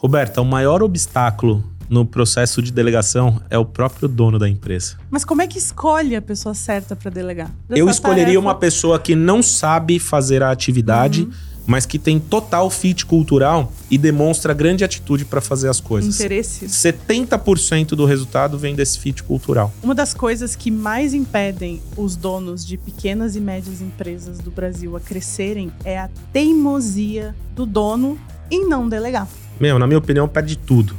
Roberta, o maior obstáculo no processo de delegação é o próprio dono da empresa. Mas como é que escolhe a pessoa certa para delegar? Eu escolheria tarefa? uma pessoa que não sabe fazer a atividade. Uhum mas que tem total fit cultural e demonstra grande atitude para fazer as coisas. Interesse. 70% do resultado vem desse fit cultural. Uma das coisas que mais impedem os donos de pequenas e médias empresas do Brasil a crescerem é a teimosia do dono em não delegar. Meu, na minha opinião, perde tudo.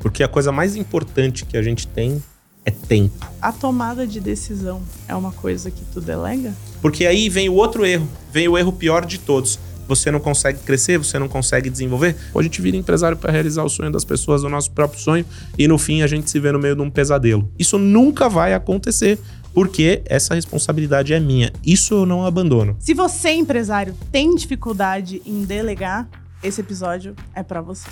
Porque a coisa mais importante que a gente tem é tempo. A tomada de decisão é uma coisa que tu delega? Porque aí vem o outro erro, vem o erro pior de todos você não consegue crescer, você não consegue desenvolver. Ou a gente vira empresário para realizar o sonho das pessoas, o nosso próprio sonho, e no fim a gente se vê no meio de um pesadelo. Isso nunca vai acontecer. Porque essa responsabilidade é minha. Isso eu não abandono. Se você, empresário, tem dificuldade em delegar, esse episódio é para você.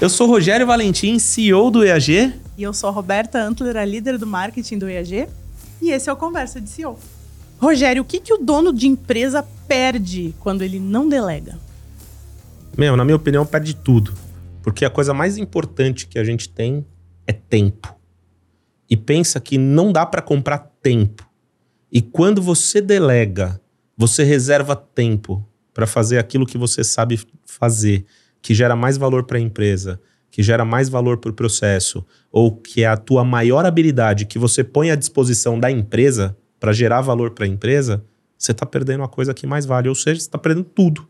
Eu sou Rogério Valentim, CEO do EAG. E eu sou a Roberta Antler, a líder do marketing do EAG. E esse é o Conversa de CEO. Rogério, o que, que o dono de empresa perde quando ele não delega? Meu, na minha opinião, perde tudo. Porque a coisa mais importante que a gente tem é tempo. E pensa que não dá para comprar tempo. E quando você delega, você reserva tempo para fazer aquilo que você sabe fazer, que gera mais valor para a empresa, que gera mais valor para o processo, ou que é a tua maior habilidade que você põe à disposição da empresa, para gerar valor para a empresa, você está perdendo a coisa que mais vale. Ou seja, você está perdendo tudo.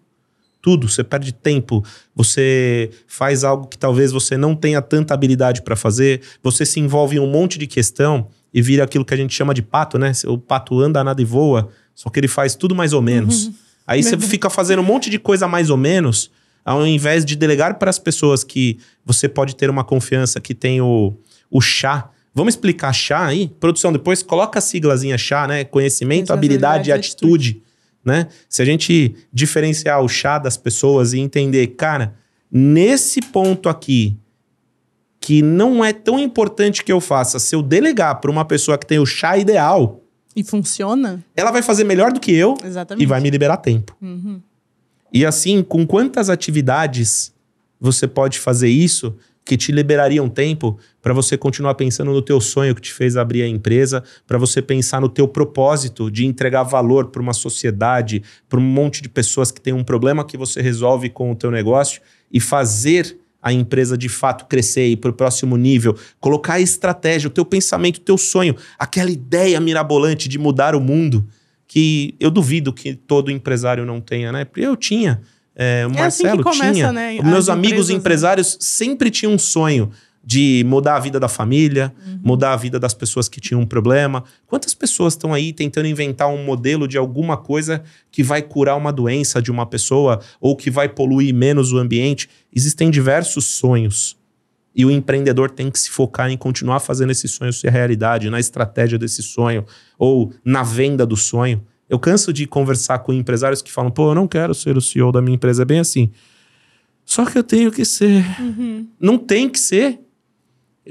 Tudo. Você perde tempo, você faz algo que talvez você não tenha tanta habilidade para fazer, você se envolve em um monte de questão e vira aquilo que a gente chama de pato, né? O pato anda, nada e voa, só que ele faz tudo mais ou menos. Uhum. Aí você fica fazendo um monte de coisa mais ou menos, ao invés de delegar para as pessoas que você pode ter uma confiança que tem o, o chá Vamos explicar chá aí? Produção, depois coloca a siglazinha chá, né? Conhecimento, habilidade e atitude. atitude. Né? Se a gente diferenciar o chá das pessoas e entender, cara, nesse ponto aqui, que não é tão importante que eu faça, se eu delegar para uma pessoa que tem o chá ideal. E funciona? Ela vai fazer melhor do que eu Exatamente. e vai me liberar tempo. Uhum. E assim, com quantas atividades você pode fazer isso que te liberariam tempo para você continuar pensando no teu sonho que te fez abrir a empresa, para você pensar no teu propósito de entregar valor para uma sociedade, para um monte de pessoas que tem um problema que você resolve com o teu negócio e fazer a empresa de fato crescer e ir para o próximo nível, colocar a estratégia, o teu pensamento, o teu sonho, aquela ideia mirabolante de mudar o mundo que eu duvido que todo empresário não tenha, né? Porque eu tinha. É, o é assim Marcelo assim começa, tinha. Né, meus amigos né? empresários né? sempre tinham um sonho de mudar a vida da família, uhum. mudar a vida das pessoas que tinham um problema. Quantas pessoas estão aí tentando inventar um modelo de alguma coisa que vai curar uma doença de uma pessoa ou que vai poluir menos o ambiente? Existem diversos sonhos. E o empreendedor tem que se focar em continuar fazendo esse sonho ser realidade, na estratégia desse sonho ou na venda do sonho. Eu canso de conversar com empresários que falam, pô, eu não quero ser o CEO da minha empresa. É bem assim. Só que eu tenho que ser. Uhum. Não tem que ser.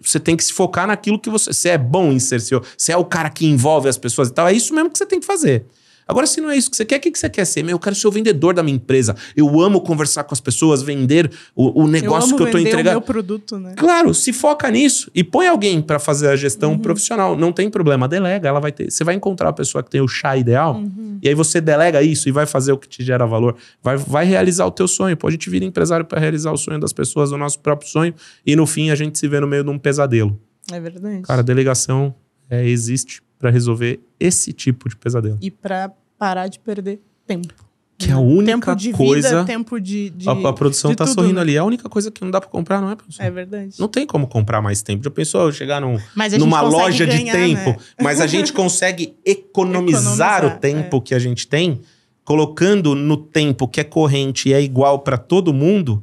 Você tem que se focar naquilo que você. Você é bom em ser CEO. Você é o cara que envolve as pessoas e tal. É isso mesmo que você tem que fazer. Agora, se não é isso que você quer, o que, que você quer ser? Meu, eu quero ser o vendedor da minha empresa. Eu amo conversar com as pessoas, vender o, o negócio eu que eu tô entregando. O meu produto, né? Claro, se foca nisso e põe alguém para fazer a gestão uhum. profissional. Não tem problema, delega, ela vai ter. Você vai encontrar a pessoa que tem o chá ideal, uhum. e aí você delega isso e vai fazer o que te gera valor. Vai, vai realizar o teu sonho. Pô, a gente vira empresário para realizar o sonho das pessoas, o nosso próprio sonho, e no fim a gente se vê no meio de um pesadelo. É verdade. Cara, delegação é, existe para resolver esse tipo de pesadelo. E para parar de perder tempo. Que é a única tempo coisa. Vida, tempo de. de a, a produção de tá tudo, sorrindo né? ali. É a única coisa que não dá para comprar, não é, produção? É verdade. Não tem como comprar mais tempo. Já pensou chegar num, numa loja ganhar, de tempo, né? mas a gente consegue economizar, economizar o tempo é. que a gente tem, colocando no tempo que é corrente e é igual para todo mundo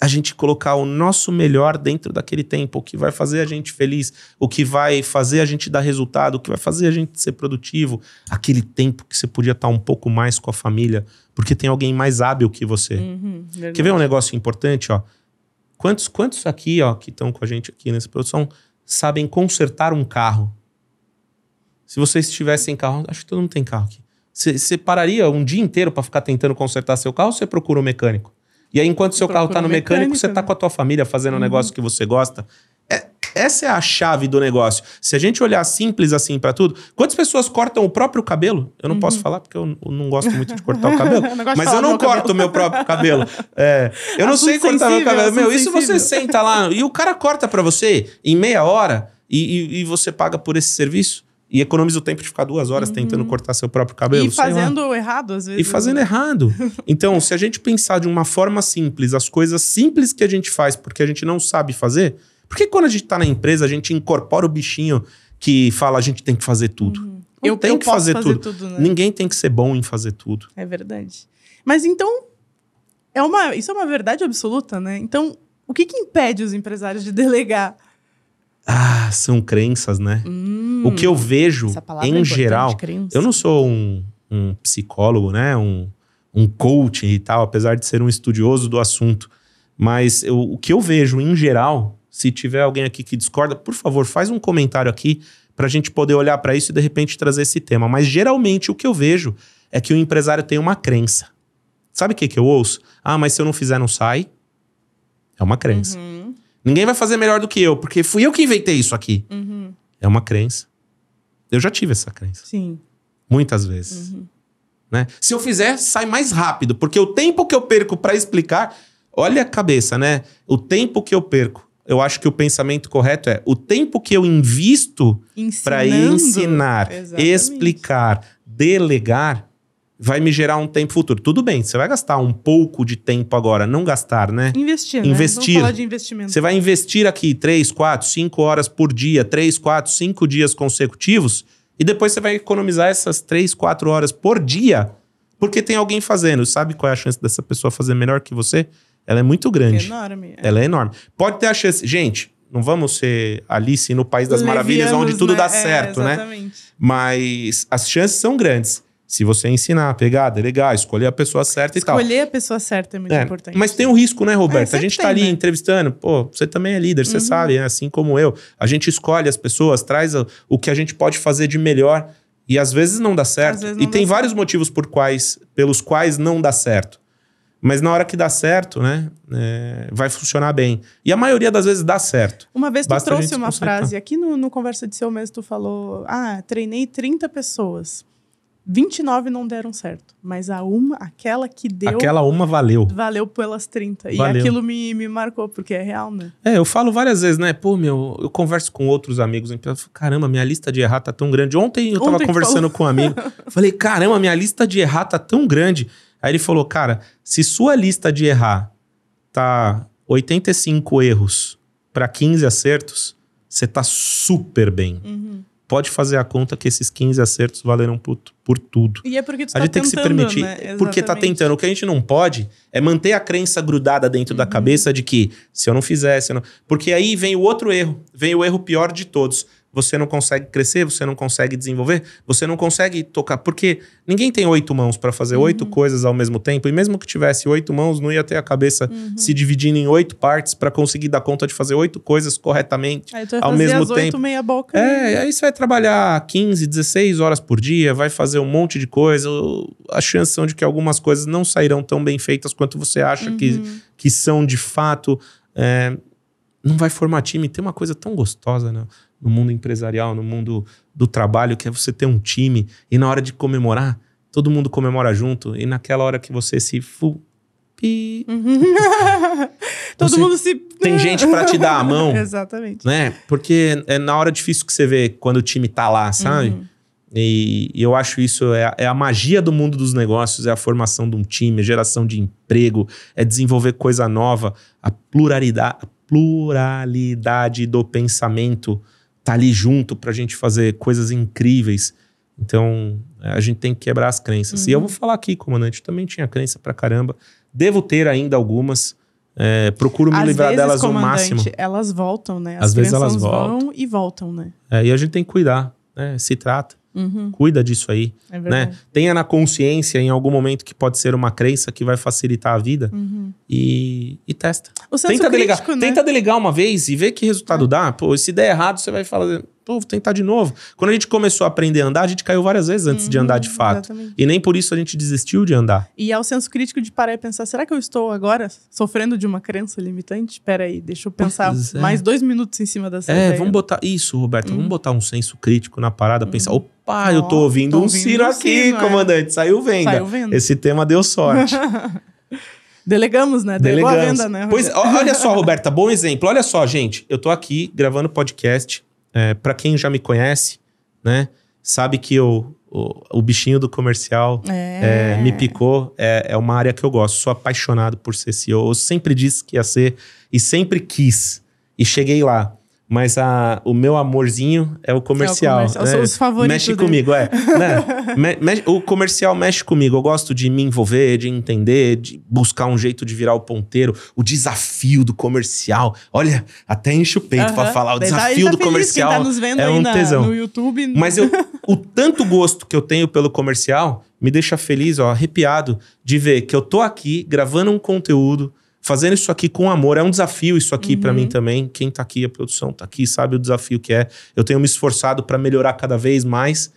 a gente colocar o nosso melhor dentro daquele tempo, o que vai fazer a gente feliz, o que vai fazer a gente dar resultado, o que vai fazer a gente ser produtivo, aquele tempo que você podia estar um pouco mais com a família, porque tem alguém mais hábil que você. Uhum, Quer ver um negócio importante, ó? Quantos, quantos aqui, ó, que estão com a gente aqui nessa produção, sabem consertar um carro? Se vocês tivessem carro, acho que todo mundo tem carro aqui. Você pararia um dia inteiro para ficar tentando consertar seu carro ou você procura um mecânico? E aí, enquanto seu carro tá Procura no mecânico, mecânico, você tá né? com a tua família fazendo um negócio que você gosta. É- essa é a chave do negócio. Se a gente olhar simples assim pra tudo, quantas pessoas cortam o próprio cabelo? Eu não posso falar porque eu não gosto muito de cortar o cabelo. Uhum. Eu mas eu não meu corto o meu próprio cabelo. É, eu não sei cortar meu cabelo. Meu, e se você senta lá e o cara corta pra você em meia hora e, e- e você paga por esse serviço? E economiza o tempo de ficar duas horas tentando cortar seu próprio cabelo? Uhum. E fazendo errado, às vezes. E fazendo errado. Então, se a gente pensar de uma forma simples, as coisas simples que a gente faz porque a gente não sabe fazer, por que quando a gente tá na empresa, a gente incorpora o bichinho que fala a gente tem que fazer tudo? Uhum. Eu, eu que posso fazer, tudo. né? Ninguém tem que ser bom em fazer tudo. É verdade. Mas então, é uma, isso é uma verdade absoluta, né? Então, o que, que impede os empresários de delegar? Ah, são crenças, né? Hum, O que eu vejo, essa palavra é em importante, geral, crença. eu não sou um, um psicólogo, né? Um, um coach e tal, apesar de ser um estudioso do assunto. Mas eu- o que eu vejo, em geral, se tiver alguém aqui que discorda, por favor, faz um comentário aqui pra gente poder olhar pra isso e de repente trazer esse tema. Mas geralmente o que eu vejo é que o empresário tem uma crença. Sabe o que, que eu ouço? Ah, mas se eu não fizer, não sai. É uma crença. Uhum, Ninguém vai fazer melhor do que eu, porque fui eu que inventei isso aqui. uhum, É uma crença. Eu já tive essa crença. sim. Muitas vezes. Uhum. Né? Se eu fizer, sai mais rápido. Porque o tempo que eu perco pra explicar. Olha a cabeça, né? O tempo que eu perco. Eu acho que o pensamento correto é o tempo que eu invisto para ensinar, Exatamente. explicar, delegar, vai me gerar um tempo futuro. Tudo bem, você vai gastar um pouco de tempo agora, não gastar, né? Investir, né? Investir. Vamos falar de investimento. Você vai investir aqui 3, 4, 5 horas por dia, 3, 4, 5 dias consecutivos, e depois você vai economizar essas 3, 4 horas por dia, porque tem alguém fazendo. Sabe qual é a chance dessa pessoa fazer melhor que você? Ela é muito grande. Enorme. é. Ela é enorme. Pode ter a chance. Gente, não vamos ser Alice no País das Maravilhas, Levianos, onde tudo né? dá É, certo, né? Exatamente. Mas as chances são grandes. Se você ensinar, pegar, delegar, escolher a pessoa certa e tal. Escolher a pessoa certa é muito É, importante. Mas tem um risco, né, Roberto? É, a gente tá tem, ali né? entrevistando, pô, você também é líder, você Uhum. sabe, né? assim como eu. A gente escolhe as pessoas, traz o, que a gente pode fazer de melhor e às vezes não dá certo. vezes E não tem dá vários motivos por quais, pelos quais não dá certo. Mas na hora que dá certo, né, é, vai funcionar bem. E a maioria das vezes dá certo. Uma vez tu Basta trouxe uma frase, aqui no, no Conversa de Seu mesmo, tu falou: Ah, treinei 30 pessoas. 29 não deram certo. Mas a uma, aquela que deu, Aquela uma valeu. valeu pelas 30. E Valeu. aquilo me, me marcou, porque é real, né? É, eu falo várias vezes, né? Pô, meu, eu converso com outros amigos, então eu falo, caramba, minha lista de errar tá tão grande. Ontem eu tava Ontem tu conversando com um amigo, falei, caramba, minha lista de errar tá tão grande. Aí ele falou, cara, se sua lista de errar tá 85 erros para 15 acertos, você tá super bem. Uhum. Pode fazer a conta que esses 15 acertos valeram por, por tudo. E é porque tu A tá gente tem que se permitir. né? Porque tá tentando. O que a gente não pode é manter a crença grudada dentro Uhum. da cabeça de que se eu não fizesse. Eu não... Porque aí vem o outro erro. Vem o erro pior de todos. Você não consegue crescer, você não consegue desenvolver, você não consegue tocar. Porque ninguém tem oito mãos para fazer oito Uhum. coisas ao mesmo tempo. E mesmo que tivesse oito mãos, não ia ter a cabeça Uhum. se dividindo em oito partes para conseguir dar conta de fazer oito coisas corretamente. Ao mesmo as oito tempo. meia boca. É, e aí você vai trabalhar 15, 16 horas por dia, vai fazer um monte de coisa. A chance são de que algumas coisas não sairão tão bem feitas quanto você acha que, Uhum. que são de fato. É, não vai formar time. Tem uma coisa tão gostosa né, no mundo empresarial, no mundo do trabalho, que é você ter um time e na hora de comemorar, todo mundo comemora junto. E naquela hora que você se. Fu, pi. Todo Você mundo se. tem gente pra te dar a mão. Exatamente. né? Porque é na hora difícil que você vê quando o time tá lá, sabe? Uhum. E, e eu acho isso é, a- é a magia do mundo dos negócios, é a formação de um time, geração de emprego, é desenvolver coisa nova, a pluralidade, a pluralidade do pensamento tá ali junto pra gente fazer coisas incríveis. Então, é, a gente tem que quebrar as crenças. E eu vou falar aqui, comandante, eu também tinha crença pra caramba. Devo ter ainda algumas. é, procuro me Às livrar vezes, delas o máximo. elas voltam, né? Às vezes elas voltam. vão e voltam, né? É, e a gente tem que cuidar, né? Se trata, Uhum, cuida disso aí, é né? Tenha na consciência em algum momento que pode ser uma crença que vai facilitar a vida Uhum. e, e testa. Tenta delegar, crítico, né? tenta delegar uma vez e ver que resultado dá. Pô, se der errado, você vai falar, pô, vou tentar de novo. Quando a gente começou a aprender a andar, a gente caiu várias vezes antes de andar de fato. Exatamente. E nem por isso a gente desistiu de andar. E é o senso crítico de parar e pensar: será que eu estou agora sofrendo de uma crença limitante? Pera aí, deixa eu pensar é. mais dois minutos em cima dessa É, ideia. vamos botar. Isso, Roberto, vamos botar um senso crítico na parada, pensar, opa, eu tô ouvindo tô um sino um aqui, sino, é. comandante. Saiu venda. Saiu venda. Esse tema deu sorte. Delegamos, né? Delegou a Delegamos. venda, né? Pois, olha só, Roberta, bom exemplo. Olha só, gente, eu tô aqui gravando podcast. É, para quem já me conhece, né, sabe que eu, o, o bichinho do comercial É. é, me picou. É, é uma área que eu gosto. Sou apaixonado por ser CEO. Eu sempre disse que ia ser e sempre quis. E cheguei lá. Mas a, o meu amorzinho é o comercial. comercial, né? são os favoritos Mexe dele. comigo, é. Né? Me- me- o comercial mexe comigo. Eu gosto de me envolver, de entender, de buscar um jeito de virar o ponteiro. O desafio do comercial. Olha, até enche o peito pra Aham. falar. O tá- desafio tá do comercial tá nos vendo é um na- tesão. no YouTube. Mas eu, o tanto gosto que eu tenho pelo comercial me deixa feliz, ó, arrepiado de ver que eu tô aqui gravando um conteúdo, fazendo isso aqui com amor. É um desafio isso aqui pra mim também. Quem tá aqui, a produção tá aqui, sabe o desafio que é. Eu tenho me esforçado pra melhorar cada vez mais,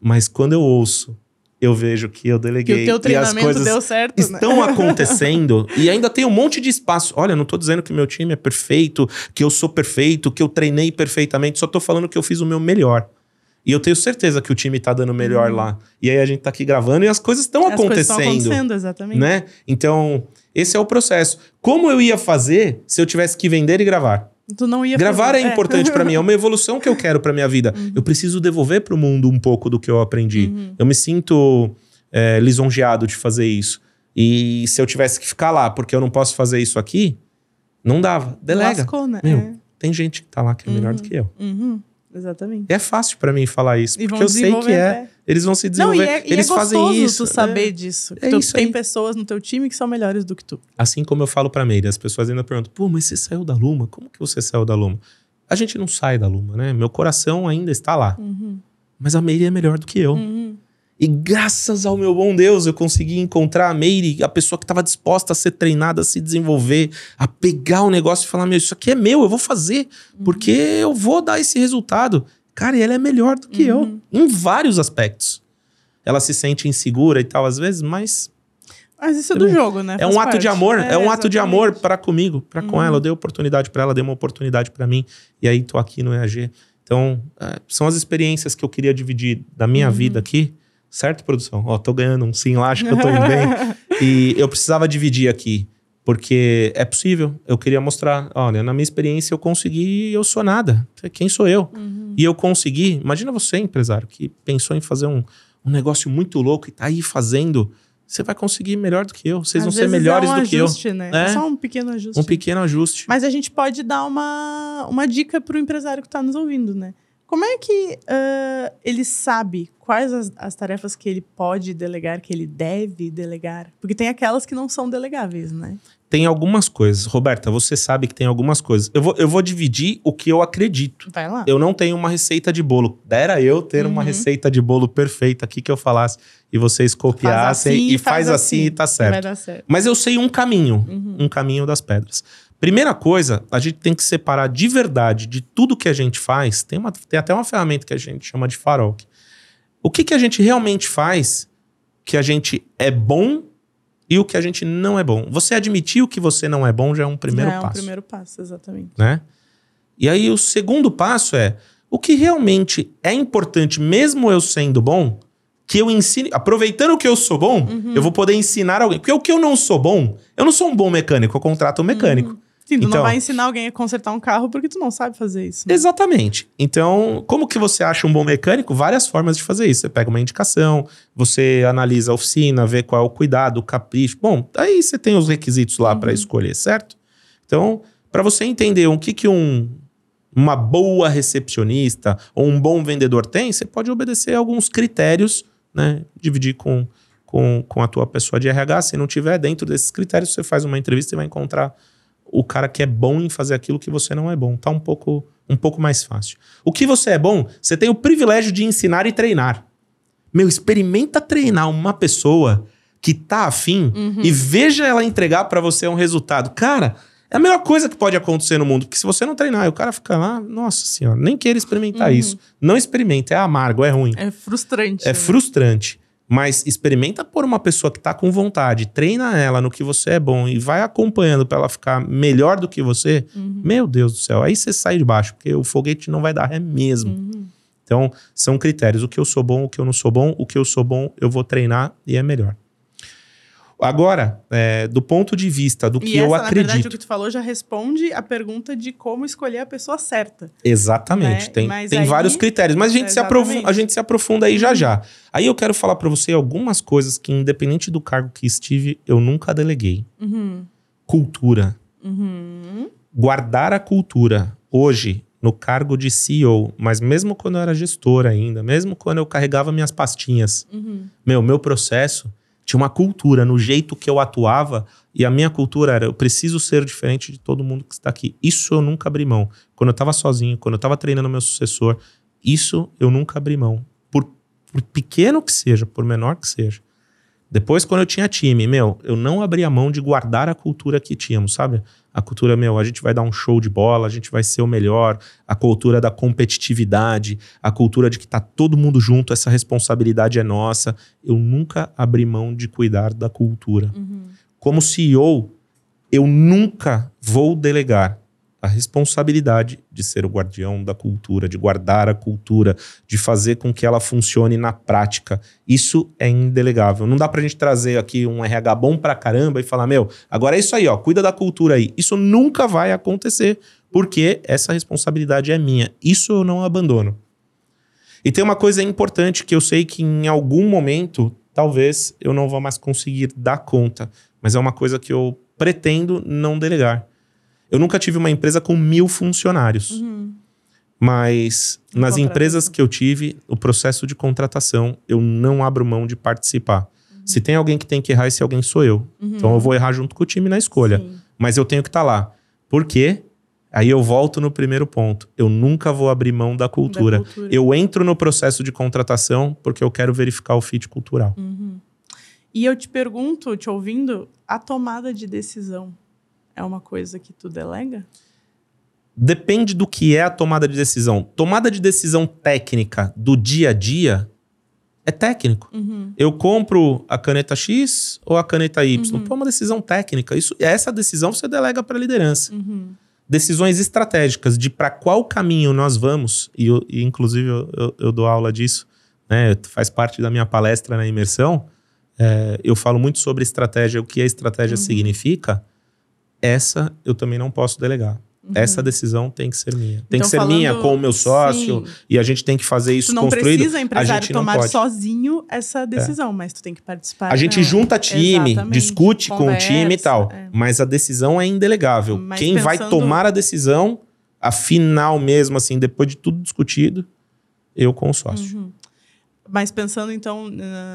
mas quando eu ouço, eu vejo que eu que deleguei o teu e as treinamento coisas deu certo, né? estão acontecendo e ainda tem um monte de espaço. Olha, não tô dizendo que meu time é perfeito, que eu sou perfeito, que eu treinei perfeitamente, só tô falando que eu fiz o meu melhor. E eu tenho certeza que o time tá dando melhor lá. E aí a gente tá aqui gravando e as coisas estão coisas estão acontecendo, acontecendo, exatamente. né? Então, esse é o processo. Como eu ia fazer se eu tivesse que vender e gravar? Tu não ia Gravar fazer. é importante pra mim, é uma evolução que eu quero pra minha vida. Eu preciso devolver pro mundo um pouco do que eu aprendi. Eu me sinto é, lisonjeado de fazer isso. E se eu tivesse que ficar lá porque eu não posso fazer isso aqui, não dava. Delega. Lascou, né? Meu, tem gente que tá lá que é melhor do que eu. É. Uhum, exatamente. E é fácil pra mim falar isso, E porque eu sei que é. é. Eles vão se Não, desenvolver. e é, e Eles é fazem isso. tu saber é. disso. É tu isso tem aí. pessoas no teu time que são melhores do que tu. Assim como eu falo pra Meire, as pessoas ainda perguntam: pô, mas você saiu da Luma? Como que você saiu da Luma? A gente não sai da Luma, né? Meu coração ainda está lá. Uhum. Mas a Meire é melhor do que eu. Uhum. E graças ao meu bom Deus, eu consegui encontrar a Meire, a pessoa que estava disposta a ser treinada, a se desenvolver, a pegar o negócio e falar: Meu, isso aqui é meu, eu vou fazer, porque eu vou dar esse resultado. Cara, e ela é melhor do que eu, em vários aspectos. Ela se sente insegura e tal, às vezes, mas Mas isso é do jogo, né? é um Faz ato de parte. amor, é, um ato de exatamente. amor para comigo, para com ela. Eu dei oportunidade para ela, dei uma oportunidade para mim, e aí tô aqui no EAG. Então, é, são as experiências que eu queria dividir da minha vida aqui, certo, produção? Ó, tô ganhando um sim lá, acho que eu tô indo bem. E eu precisava dividir aqui, porque é possível. Eu queria mostrar, olha, na minha experiência eu consegui, eu sou nada. Quem sou eu? Uhum. E eu consegui. Imagina você, empresário, que pensou em fazer um, um negócio muito louco e tá aí fazendo. Você vai conseguir melhor do que eu. Vocês Às vão ser vezes melhores é um do que eu. ajuste, Né? É. É só um pequeno ajuste. Um pequeno ajuste. Mas a gente pode dar uma, uma dica pro empresário que está nos ouvindo, né? Como é que ah, ele sabe quais as, as tarefas que ele pode delegar, que ele deve delegar? Porque tem aquelas que não são delegáveis, né? Tem algumas coisas. Roberta, você sabe que tem algumas coisas. Eu vou, eu vou dividir o que eu acredito. Vai lá. Eu não tenho uma receita de bolo. Dera eu ter uma Uhum. receita de bolo perfeita aqui que eu falasse e vocês copiassem e faz assim, e tá certo. Vai dar certo. Mas eu sei um caminho, Uhum. um caminho das pedras. Primeira coisa, a gente tem que separar de verdade de tudo que a gente faz. Tem, uma, tem até uma ferramenta que a gente chama de farol. O que, que a gente realmente faz que a gente é bom e o que a gente não é bom. Você admitir o que você não é bom já é um primeiro Já é um passo primeiro passo, exatamente. né? E aí o segundo passo é o que realmente é importante, mesmo eu sendo bom, que eu ensine, aproveitando que eu sou bom, Uhum. eu vou poder ensinar alguém. Porque o que eu não sou bom, eu não sou um bom mecânico, eu contrato um mecânico. Sim, tu Então- não vai ensinar alguém a consertar um carro porque tu não sabe fazer isso. né? Exatamente. Então, como que você acha um bom mecânico? Várias formas de fazer isso. Você pega uma indicação, você analisa a oficina, vê qual é o cuidado, o capricho. Bom, aí você tem os requisitos lá para escolher, certo? Então, para você entender o que, que um, uma boa recepcionista ou um bom vendedor tem, você pode obedecer a alguns critérios, né? Dividir com, com, com a tua pessoa de RH. Se não tiver dentro desses critérios, você faz uma entrevista e vai encontrar o cara que é bom em fazer aquilo que você não é bom. Tá um pouco, um pouco mais fácil. O que você é bom, você tem o privilégio de ensinar e treinar. Meu, experimenta treinar uma pessoa que tá afim e veja ela entregar para você um resultado. Cara, É a melhor coisa que pode acontecer no mundo. Porque se você não treinar e o cara fica lá, nossa senhora, nem queira experimentar Uhum. isso. Não experimenta, é amargo, é ruim. É frustrante. É né? frustrante. Mas experimenta por uma pessoa que tá com vontade, treina ela no que você é bom e vai acompanhando pra ela ficar melhor do que você. Uhum. Meu Deus do céu, aí você sai de baixo, porque o foguete não vai dar ré mesmo. Uhum. Então, são critérios. O que eu sou bom, o que eu não sou bom, o que eu sou bom, eu vou treinar e é melhor. Agora, é, do ponto de vista do que essa, eu na verdade, o acredito. que tu falou já responde a pergunta de como escolher a pessoa certa. Exatamente. né? Tem, Mas tem aí- vários critérios, mas a gente, se a gente se aprofunda aí já Uhum. já. Aí eu quero falar pra você algumas coisas que, independente do cargo que estive, eu nunca deleguei. Uhum. Cultura. Uhum. Guardar a cultura. Hoje, no cargo de CEO, mas mesmo quando eu era gestor ainda, mesmo quando eu carregava minhas pastinhas, Uhum. meu, meu processo tinha uma cultura no jeito que eu atuava e a minha cultura era eu preciso ser diferente de todo mundo que está aqui. Isso eu nunca abri mão. Quando eu estava sozinho, quando eu estava treinando meu sucessor, isso eu nunca abri mão. Por, por pequeno que seja, por menor que seja. Depois, quando eu tinha time, meu, eu não abria mão de guardar a cultura que tínhamos, sabe? A cultura, meu, a gente vai dar um show de bola, a gente vai ser o melhor, a cultura da competitividade, a cultura de que tá todo mundo junto, essa responsabilidade é nossa. Eu nunca abri mão de cuidar da cultura. Uhum. Como CEO, eu nunca vou delegar a responsabilidade de ser o guardião da cultura, de guardar a cultura, de fazer com que ela funcione na prática. Isso é indelegável. Não dá pra gente trazer aqui um RH bom pra caramba e falar, meu, agora é isso aí, ó, cuida da cultura aí. Isso nunca vai acontecer, porque essa responsabilidade é minha. Isso eu não abandono. E tem uma coisa importante que eu sei que em algum momento, talvez eu não vá mais conseguir dar conta, mas é uma coisa que eu pretendo não delegar. Eu nunca tive uma empresa com mil funcionários, Uhum. mas nas empresas que eu tive, o processo de contratação, eu não abro mão de participar. Se tem alguém que tem que errar, esse alguém sou eu. Uhum. Então eu vou errar junto com o time na escolha. Sim. Mas eu tenho que estar lá. Por quê? Aí eu volto no primeiro ponto. Eu nunca vou abrir mão da cultura. Da cultura. Eu entro no processo de contratação porque eu quero verificar o fit cultural. Uhum. E eu te pergunto, te ouvindo, a tomada de decisão é uma coisa que tu delega? Depende do que é a tomada de decisão. Tomada de decisão técnica do dia a dia é técnico. Uhum. Eu compro a caneta X ou a caneta Y? Uhum. Pô, é uma decisão técnica. Isso, essa decisão você delega para a liderança. Uhum. Decisões estratégicas de para qual caminho nós vamos, e, eu- e inclusive eu, eu- eu dou aula disso, né? faz parte da minha palestra na imersão. É, eu falo muito sobre estratégia, o que a estratégia Uhum. significa. Essa eu também não posso delegar. Essa decisão tem que ser minha. Tem Uhum. Então, que ser falando- minha com o meu sócio, Sim. e a gente tem que fazer isso Tu não construído. precisa, a empresário, gente não tomar pode. sozinho essa decisão, mas tu tem que participar. A gente junta time, Exatamente. discute com o time e Conversa, tal. é. Mas a decisão é indelegável. Mas Quem vai pensando- tomar a decisão, a final mesmo, assim, depois de tudo discutido, eu com o sócio. Uhum. Mas pensando então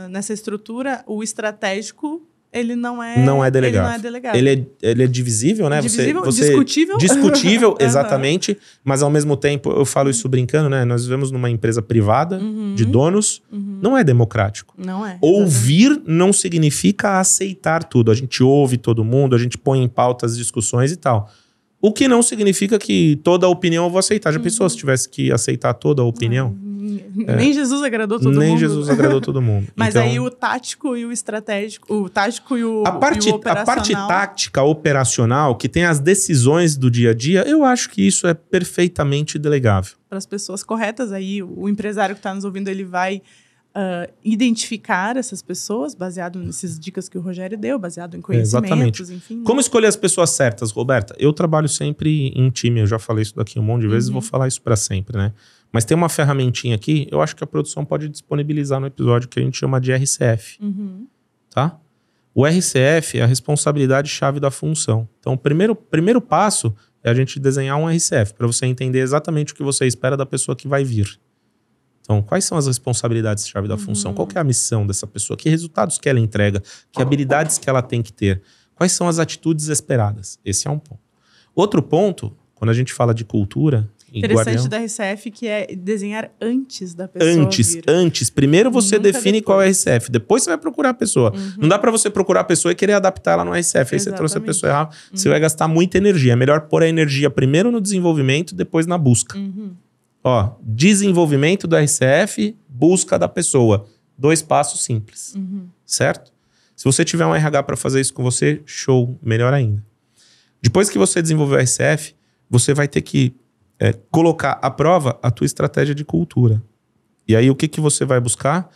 nessa estrutura, o estratégico ele não é Não é delegável. Ele não é delegável. Ele, é, ele é divisível, né? Divisível, você, você, discutível. Discutível, exatamente. Mas ao mesmo tempo, eu falo isso brincando, né? Nós vivemos numa empresa privada, Uhum. de donos, Uhum. não é democrático. Não é. exatamente. Ouvir não significa aceitar tudo. A gente ouve todo mundo, a gente põe em pauta as discussões e tal. O que não significa que toda a opinião eu vou aceitar. Já pensou se tivesse que aceitar toda a opinião? Nem Jesus agradou todo Nem mundo. Jesus agradou todo mundo. Mas Então, aí o tático e o estratégico, o tático e o, a parte, e o a parte operacional, tática, operacional, que tem as decisões do dia a dia, eu acho que isso é perfeitamente delegável. para as pessoas corretas. Aí o empresário que está nos ouvindo, ele vai ah, identificar essas pessoas, baseado nessas dicas que o Rogério deu, baseado em conhecimentos, enfim. né? Como escolher as pessoas certas, Roberta? Eu trabalho sempre em time, eu já falei isso daqui um monte de vezes, Uhum. vou falar isso para sempre, né? Mas tem uma ferramentinha aqui, eu acho que a produção pode disponibilizar no episódio que a gente chama de RCF, Uhum. tá? O RCF é a responsabilidade-chave da função. Então, o primeiro, primeiro passo é a gente desenhar um RCF, para você entender exatamente o que você espera da pessoa que vai vir. Então, quais são as responsabilidades-chave da Uhum. função? Qual é a missão dessa pessoa? Que resultados que ela entrega? Que habilidades que ela tem que ter? Quais são as atitudes esperadas? Esse é um ponto. Outro ponto, quando a gente fala de cultura, Interessante Guardião. da RCF que é desenhar antes da pessoa Antes, vir. antes. Primeiro você Nunca define depois. qual é o RCF, depois você vai procurar a pessoa. Uhum. Não dá pra você procurar a pessoa e querer adaptar ela no RCF. Aí você trouxe a pessoa errada, você vai gastar muita energia. É melhor pôr a energia primeiro no desenvolvimento, depois na busca. Uhum. Ó, desenvolvimento do RCF, busca da pessoa. Dois passos simples, Uhum. certo? Se você tiver um RH para fazer isso com você, show, melhor ainda. Depois que você desenvolver o RCF, você vai ter que é, colocar à prova a tua estratégia de cultura. E aí o que, que você vai buscar?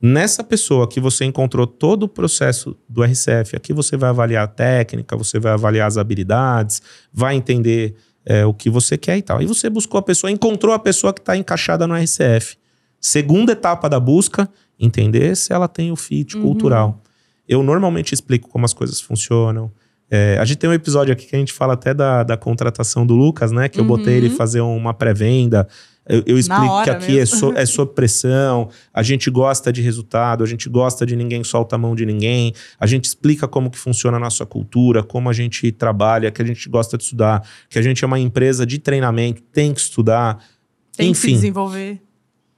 Nessa pessoa que você encontrou todo o processo do RCF, aqui você vai avaliar a técnica, você vai avaliar as habilidades, vai entender é, o que você quer e tal. E você buscou a pessoa, encontrou a pessoa que está encaixada no RCF. Segunda etapa da busca, entender se ela tem o fit Uhum. cultural. Eu normalmente explico como as coisas funcionam. É, a gente tem um episódio aqui que a gente fala até da, da contratação do Lucas, né? Que eu botei ele fazer uma pré-venda. Eu, eu explico que aqui é, mesmo. so, é sob pressão, a gente gosta de resultado, a gente gosta de ninguém solta a mão de ninguém, a gente explica como que funciona a nossa cultura, como a gente trabalha, que a gente gosta de estudar, que a gente é uma empresa de treinamento, tem que estudar. Tem que se Enfim, desenvolver.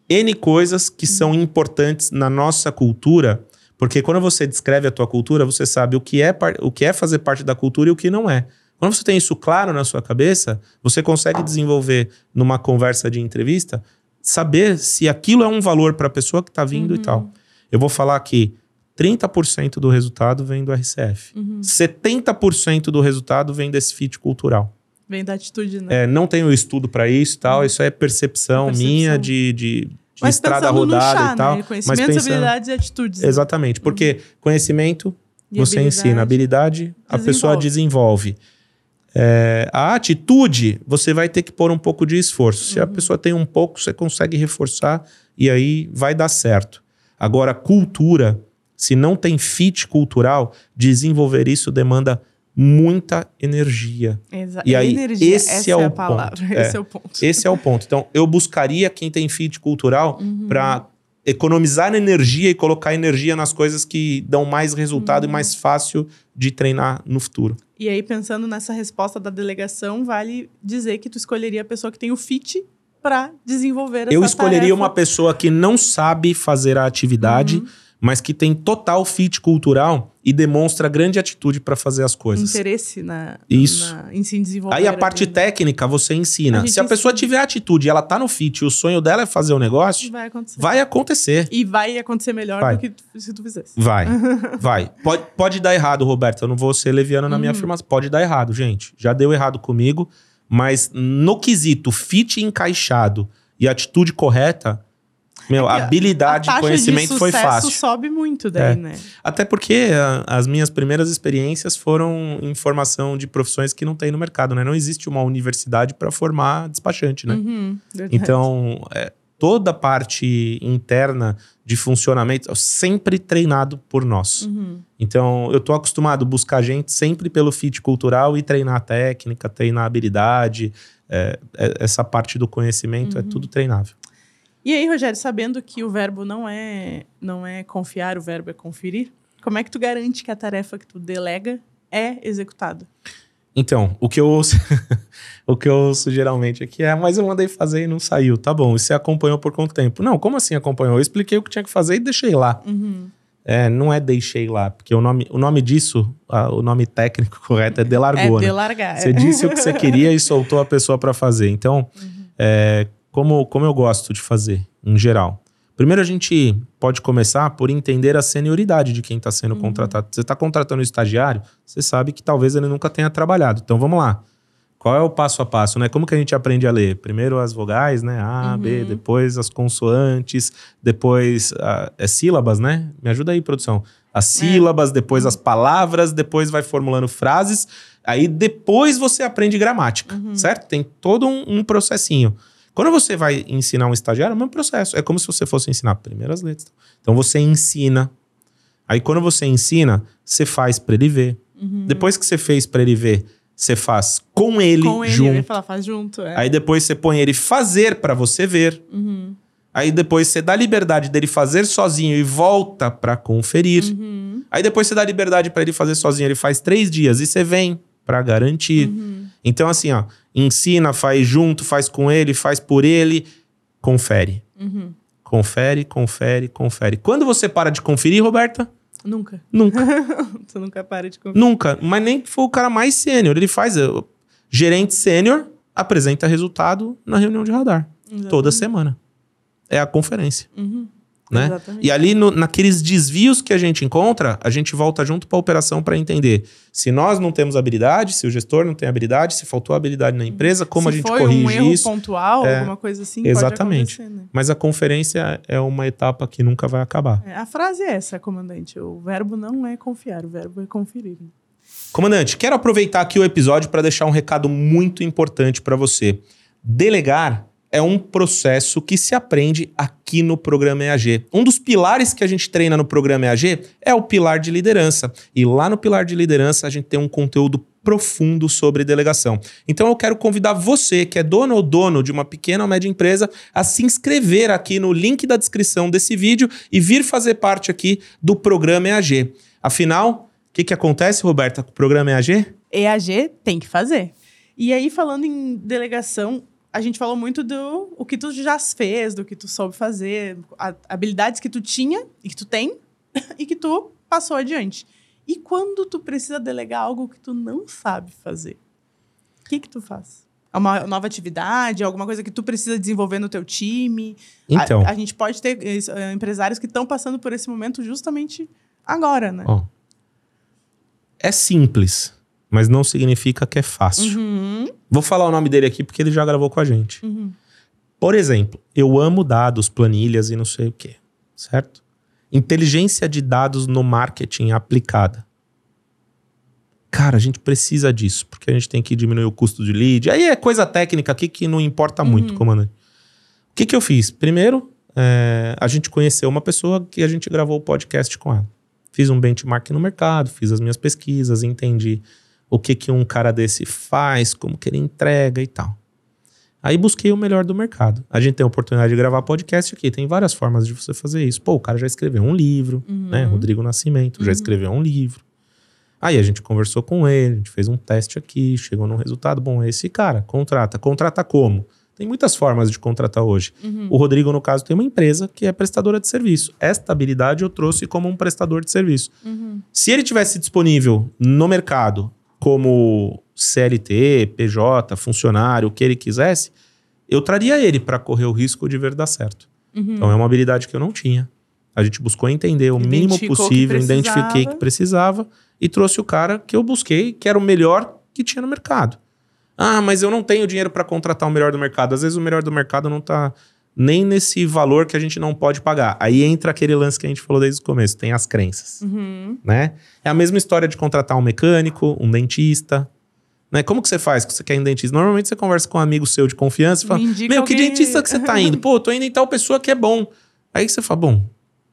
N coisas que são importantes na nossa cultura, porque quando você descreve a tua cultura, você sabe o que é, o que é fazer parte da cultura e o que não é. Quando você tem isso claro na sua cabeça, você consegue desenvolver numa conversa de entrevista, saber se aquilo é um valor para a pessoa que está vindo e tal. Eu vou falar que 30% do resultado vem do RCF. 70% do resultado vem desse fit cultural. Vem da atitude, né? É, não tenho estudo para isso e tal, isso é percepção, Percepção. minha de, de, de Mas estrada pensando no rodada chá, e tal. né? Conhecimentos, habilidades e atitudes. né? Exatamente, porque conhecimento E você habilidade. ensina, habilidade a Desenvolve. pessoa desenvolve. É, a atitude, você vai ter que pôr um pouco de esforço. Se a Uhum. pessoa tem um pouco, você consegue reforçar e aí vai dar certo. Agora, cultura, se não tem fit cultural, desenvolver isso demanda muita energia. Exa E aí, energia, esse essa é o a palavra. ponto. Esse É. é o ponto. Esse é o ponto. Então, eu buscaria quem tem fit cultural Uhum. para economizar energia e colocar energia nas coisas que dão mais resultado Uhum. e mais fácil de treinar no futuro. E aí, pensando nessa resposta da delegação, vale dizer que tu escolheria a pessoa que tem o fit para desenvolver essa eu escolheria tarefa. uma pessoa que não sabe fazer a atividade, Uhum. mas que tem total fit cultural e demonstra grande atitude para fazer as coisas. interesse na, Isso. na- em se desenvolver. Aí a parte aquilo. técnica você ensina. A Se a pessoa ensina. tiver atitude e ela tá no fit e o sonho dela é fazer o negócio, vai acontecer. vai acontecer. E vai acontecer melhor Vai. do que se tu fizesse. Vai, vai. Pode, pode dar errado, Roberto. Eu não vou ser leviano na Uhum. minha afirmação. Pode dar errado, gente. Já deu errado comigo, mas no quesito fit encaixado e atitude correta, meu, É a- habilidade a e conhecimento foi fácil. sobe muito daí, É. né? Até porque ah, as minhas primeiras experiências foram em formação de profissões que não tem no mercado, né? Não existe uma universidade para formar despachante, né? Uhum. Então, é, toda a parte interna de funcionamento é sempre treinado por nós. Uhum. Então, eu tô acostumado a buscar gente sempre pelo fit cultural e treinar a técnica, treinar a habilidade. é, é, essa parte do conhecimento é tudo treinável. E aí, Rogério, sabendo que o verbo não é, não é confiar, o verbo é conferir, como é que tu garante que a tarefa que tu delega é executada? Então, o que eu ouço, o que eu ouço geralmente aqui é, mas eu mandei fazer e não saiu. Tá bom, e você acompanhou por quanto tempo? Não, como assim acompanhou? Eu expliquei o que tinha que fazer e deixei lá. Uhum. É, não é deixei lá, porque o nome, o nome disso, ah, o nome técnico correto é delargou, é né? delargar. Você disse o que você queria e soltou a pessoa para fazer. Então, é, como, como eu gosto de fazer, em geral. Primeiro, a gente pode começar por entender a senioridade de quem está sendo contratado. Você está contratando um estagiário, você sabe que talvez ele nunca tenha trabalhado. Então, vamos lá. Qual é o passo a passo, né? Como que a gente aprende a ler? Primeiro as vogais, né? A, B, depois as consoantes, depois ah, é sílabas, né? Me ajuda aí, produção. As sílabas, depois as palavras, depois vai formulando frases. Aí depois você aprende gramática, certo? Tem todo um, um processinho. Quando você vai ensinar um estagiário, é o mesmo processo. É como se você fosse ensinar primeiro as letras. Então você ensina. Aí quando você ensina, você faz para ele ver. Depois que você fez para ele ver, você faz com ele, Com ele, eu junto. ia falar, faz junto. É. Aí depois você põe ele fazer para você ver. Uhum. Aí depois você dá liberdade dele fazer sozinho e volta para conferir. Uhum. Aí depois você dá liberdade para ele fazer sozinho, ele faz três dias e você vem para garantir. Uhum. Então assim, ó, ensina, faz junto, faz com ele, faz por ele. Confere. Uhum. Confere, confere, confere. Quando você para de conferir, Roberta? Nunca. Nunca. tu nunca para de conferir. Nunca. Mas nem for o cara mais sênior. Ele faz. uh, Gerente sênior apresenta resultado na reunião de radar. Toda semana. É a conferência. Uhum. Né? Exatamente. E ali, no- naqueles desvios que a gente encontra, a gente volta junto para a operação para entender se nós não temos habilidade, se o gestor não tem habilidade, se faltou habilidade na empresa, como a Se gente foi corrige um erro isso. pontual, É, alguma coisa assim, exatamente. né? Mas a conferência é uma etapa que nunca vai acabar. É, a frase é essa, comandante. O verbo não é confiar, o verbo é conferir. Comandante, quero aproveitar aqui o episódio para deixar um recado muito importante para você. Delegar é um processo que se aprende aqui no programa EAG. Um dos pilares que a gente treina no programa EAG é o pilar de liderança. E lá no pilar de liderança a gente tem um conteúdo profundo sobre delegação. Então eu quero convidar você, que é dono ou dono de uma pequena ou média empresa, a se inscrever aqui no link da descrição desse vídeo e vir fazer parte aqui do programa EAG. Afinal, o que, que acontece, Roberta, com o programa EAG? EAG tem que fazer. E aí, falando em delegação, a gente falou muito do o que tu já fez, do que tu soube fazer, a- habilidades que tu tinha e que tu tem e que tu passou adiante. E quando tu precisa delegar algo que tu não sabe fazer, o que que tu faz? É Uma nova atividade, alguma coisa que tu precisa desenvolver no teu time? A- Então, A, gente pode ter eh, empresários que estão passando por esse momento justamente agora, né? ó, é simples, mas não significa que é fácil. Uhum, Vou falar o nome dele aqui porque ele já gravou com a gente. uhum. Por exemplo, eu amo dados, planilhas e não sei o quê, certo? Inteligência de dados no marketing aplicada. Cara, a gente precisa disso, porque a gente tem que diminuir o custo de lead. Aí é coisa técnica aqui que não importa muito, Uhum. comandante. O que, que eu fiz? Primeiro, é, a gente conheceu uma pessoa que a gente gravou o podcast com ela. Fiz um benchmark no mercado, fiz as minhas pesquisas, entendi o que, que um cara desse faz, como que ele entrega e tal. Aí busquei o melhor do mercado. A gente tem a oportunidade de gravar podcast aqui. Tem várias formas de você fazer isso. Pô, o cara já escreveu um livro, né? Rodrigo Nascimento já escreveu um livro. Aí a gente conversou com ele, a gente fez um teste aqui, chegou num resultado. Bom, esse cara contrata. Contrata como? Tem muitas formas de contratar hoje. O Rodrigo, no caso, tem uma empresa que é prestadora de serviço. Esta habilidade eu trouxe como um prestador de serviço. Uhum. Se ele tivesse disponível no mercado como CLT, PJ, funcionário, o que ele quisesse, eu traria ele para correr o risco de ver dar certo. Uhum. Então é uma habilidade que eu não tinha. A gente buscou entender o mínimo Identificou que possível, precisava. identifiquei que precisava e trouxe o cara que eu busquei, que era o melhor que tinha no mercado. Ah, mas eu não tenho dinheiro para contratar o melhor do mercado. Às vezes o melhor do mercado não tá nem nesse valor que a gente não pode pagar. Aí entra aquele lance que a gente falou desde o começo, tem as crenças Uhum. né? É a mesma história de contratar um mecânico, um dentista, né? Como que você faz que você quer ir em dentista? Normalmente você conversa com um amigo seu de confiança e fala, meu, que alguém- dentista que você tá indo? Pô, tô indo em tal pessoa que é bom. Aí você fala, bom,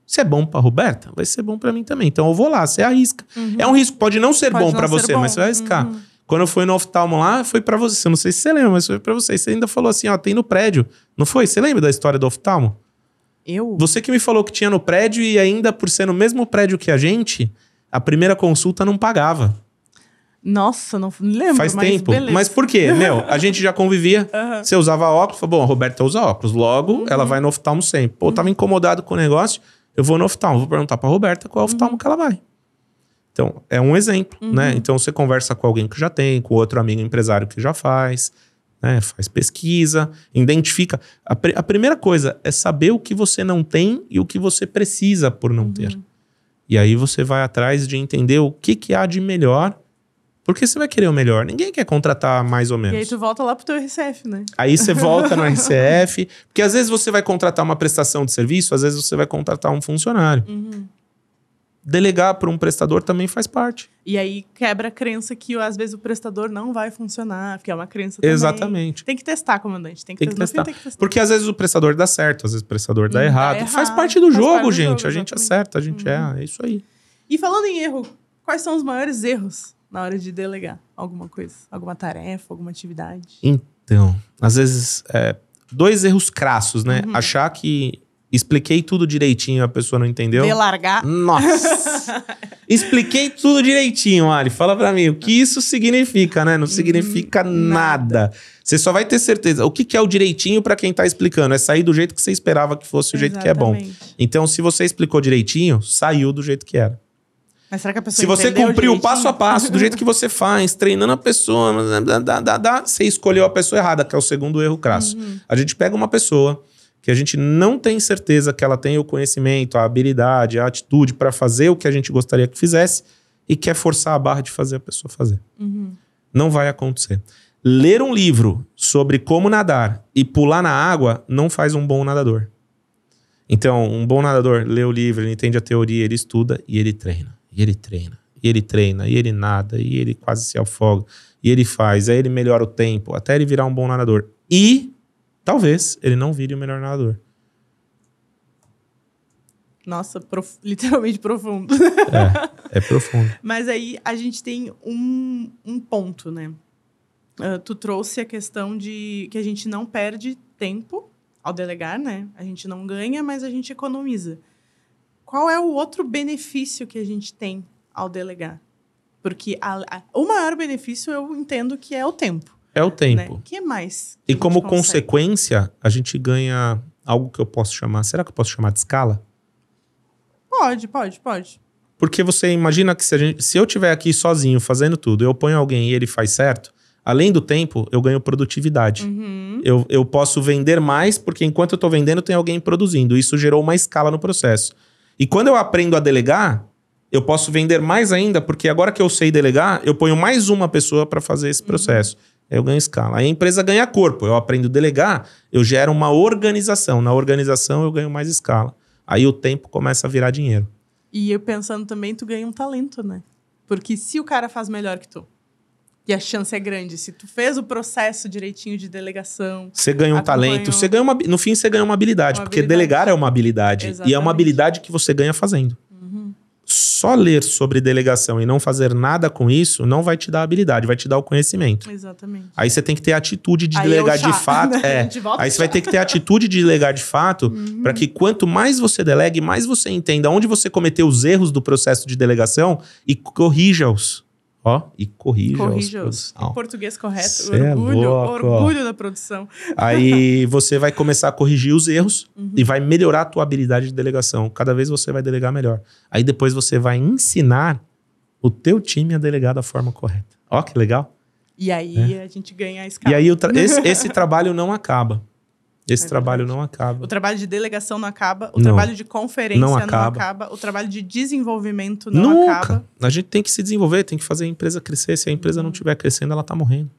se é bom pra Roberta, vai ser bom pra mim também. Então eu vou lá, você arrisca. É um risco, pode não ser Pode bom ser você, bom. mas você vai arriscar. Uhum. Quando eu fui no oftalmo lá, foi pra você. Eu não sei se você lembra, mas foi pra você. Você ainda falou assim, ó, tem no prédio. Não foi? Você lembra da história do oftalmo? Eu? Você que me falou que tinha no prédio e ainda por ser no mesmo prédio que a gente, a primeira consulta não pagava. Nossa, não lembro, Faz mas tempo. beleza. Mas por quê? Meu, a gente já convivia. Aham. Você usava óculos, falou, bom, a Roberta usa óculos. Logo, ela vai no oftalmo sempre. Pô, tava incomodado com o negócio, eu vou no oftalmo. Vou perguntar pra Roberta qual oftalmo que ela vai. Então, é um exemplo, né? Então, você conversa com alguém que já tem, com outro amigo empresário que já faz, né? Faz pesquisa, identifica. A, pri- a primeira coisa é saber o que você não tem e o que você precisa por não ter. E aí você vai atrás de entender o que, que há de melhor, porque você vai querer o melhor. Ninguém quer contratar mais ou E aí menos. tu volta lá pro teu RCF, né? Aí você volta no RCF, porque às vezes você vai contratar uma prestação de serviço, às vezes você vai contratar um funcionário. Uhum. Delegar para um prestador também faz parte. E aí quebra a crença que às vezes o prestador não vai funcionar, porque é uma crença também. Exatamente. Tem que testar, comandante. Tem que, Tem que testar. tem que testar. Porque às vezes o prestador dá certo, às vezes o prestador dá Hum, dá errado. errado. Faz parte do Faz jogo, parte do gente. jogo, a gente acerta, a gente é. É isso aí. E falando em erro, quais são os maiores erros na hora de delegar alguma coisa? Alguma tarefa, alguma atividade? Então, às vezes, é, dois erros crassos, né? Uhum. Achar que Expliquei tudo direitinho, a pessoa não entendeu. Vê largar. Nossa! Expliquei tudo direitinho, Ali. Fala pra mim, o que isso significa, né? Não significa nada. nada. Você só vai ter certeza. O que, que é o direitinho pra quem tá explicando? É sair do jeito que você esperava que fosse o jeito que é bom. Então, se você explicou direitinho, saiu do jeito que era. Mas será que a pessoa Se você cumpriu o passo a passo, do jeito que você faz, treinando a pessoa, dá, dá, dá, dá, você escolheu a pessoa errada, que é o segundo erro crasso. Uhum. A gente pega uma pessoa que a gente não tem certeza que ela tem o conhecimento, a habilidade, a atitude para fazer o que a gente gostaria que fizesse e quer forçar a barra de fazer a pessoa fazer. Uhum. Não vai acontecer. Ler um livro sobre como nadar e pular na água não faz um bom nadador. Então, um bom nadador lê o livro, ele entende a teoria, ele estuda e ele treina. E ele treina. E ele treina, e ele nada, e ele quase se afoga, e ele faz, aí ele melhora o tempo, até ele virar um bom nadador. E talvez ele não vire o melhor nadador. Nossa, prof- literalmente profundo. É profundo. Mas aí a gente tem um, um ponto, né? Ah, tu trouxe a questão de que a gente não perde tempo ao delegar, né? A gente não ganha, mas a gente economiza. Qual é o outro benefício que a gente tem ao delegar? Porque a- a- o maior benefício eu entendo que é o tempo. É o Né? tempo. O que mais? que E como consegue? consequência, a gente ganha algo que eu posso chamar. Será que eu posso chamar de escala? Pode, pode, pode. Porque você imagina que se, gente, se eu estiver aqui sozinho fazendo tudo, eu ponho alguém e ele faz certo, além do tempo, eu ganho produtividade. Uhum. Eu, eu posso vender mais, porque enquanto eu estou vendendo, tem alguém produzindo. Isso gerou uma escala no processo. E quando eu aprendo a delegar, eu posso vender mais ainda, porque agora que eu sei delegar, eu ponho mais uma pessoa para fazer esse processo. Aí eu ganho escala. Aí a empresa ganha corpo. Eu aprendo a delegar, eu gero uma organização. Na organização, eu ganho mais escala. Aí o tempo começa a virar dinheiro. E eu pensando também, tu ganha um talento, né? Porque se o cara faz melhor que tu, e a chance é grande, se tu fez o processo direitinho de delegação, Você ganha um talento, você ganha uma, no fim você ganha uma habilidade, Uma porque habilidade. delegar é uma habilidade e é uma Exatamente. habilidade que você ganha fazendo. Só ler sobre delegação e não fazer nada com isso não vai te dar habilidade, vai te dar o conhecimento. exatamente. Aí você tem que ter atitude de Aí é delegar chá, de fato. né? É. Aí você vai ter que ter atitude de delegar de fato, para que quanto mais você delegue, mais você entenda onde você cometeu os erros do processo de delegação e corrija-os. Ó, e corrija-os. Corrija-os. produção. Em português correto. Cê é orgulho, louco. orgulho da produção. Aí você vai começar a corrigir os erros Uhum. e vai melhorar a tua habilidade de delegação. Cada vez você vai delegar melhor. Aí depois você vai ensinar o teu time a delegar da forma correta. Ó, que legal. E aí a gente ganha a escala. É. E aí o tra- esse, esse trabalho não acaba. Esse É trabalho não acaba. O trabalho de delegação não acaba, o Não. trabalho de conferência Não não acaba. acaba. o trabalho de desenvolvimento não Nunca. acaba. A gente tem que se desenvolver, tem que fazer a empresa crescer. Se a empresa Uhum. não estiver crescendo, ela tá morrendo.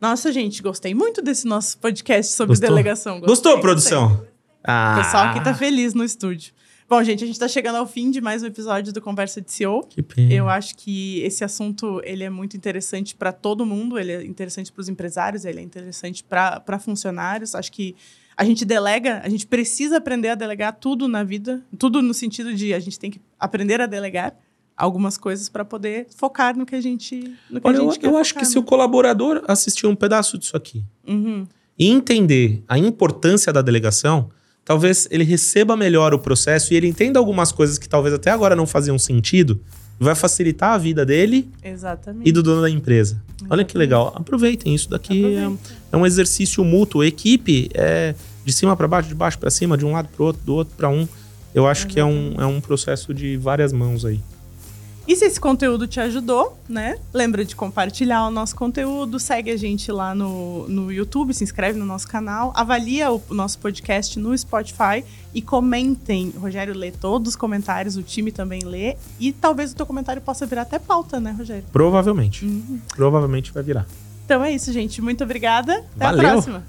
Nossa, gente, gostei muito desse nosso podcast sobre Gostou? delegação. Gostei, Gostou, gostei. produção? Ah, O pessoal aqui tá feliz no estúdio. Bom, gente, a gente tá chegando ao fim de mais um episódio do Conversa de CEO. Que pena. Eu acho que esse assunto ele é muito interessante para todo mundo, ele é interessante para os empresários, ele é interessante para funcionários. Acho que a gente delega, a gente precisa aprender a delegar tudo na vida, tudo no sentido de a gente tem que aprender a delegar algumas coisas para poder focar no que a gente, no que Olha, a eu, gente eu quer acho que focar, se o né? colaborador assistir um pedaço disso aqui Uhum. e entender a importância da delegação, talvez ele receba melhor o processo e ele entenda algumas coisas que talvez até agora não faziam sentido, vai facilitar a vida dele Exatamente. e do dono da empresa. Olha que legal. Aproveitem isso daqui. É, é um exercício mútuo. Equipe é de cima para baixo, de baixo para cima, de um lado para outro, do outro para um. Eu acho que é um, é um processo de várias mãos aí. E se esse conteúdo te ajudou, né? Lembra de compartilhar o nosso conteúdo, segue a gente lá no, no YouTube, se inscreve no nosso canal, avalia o, o nosso podcast no Spotify e comentem. O Rogério lê todos os comentários, o time também lê. E talvez o teu comentário possa virar até pauta, né, Rogério? Provavelmente. Uhum. Provavelmente vai virar. Então é isso, gente. Muito obrigada. Até Valeu. a próxima.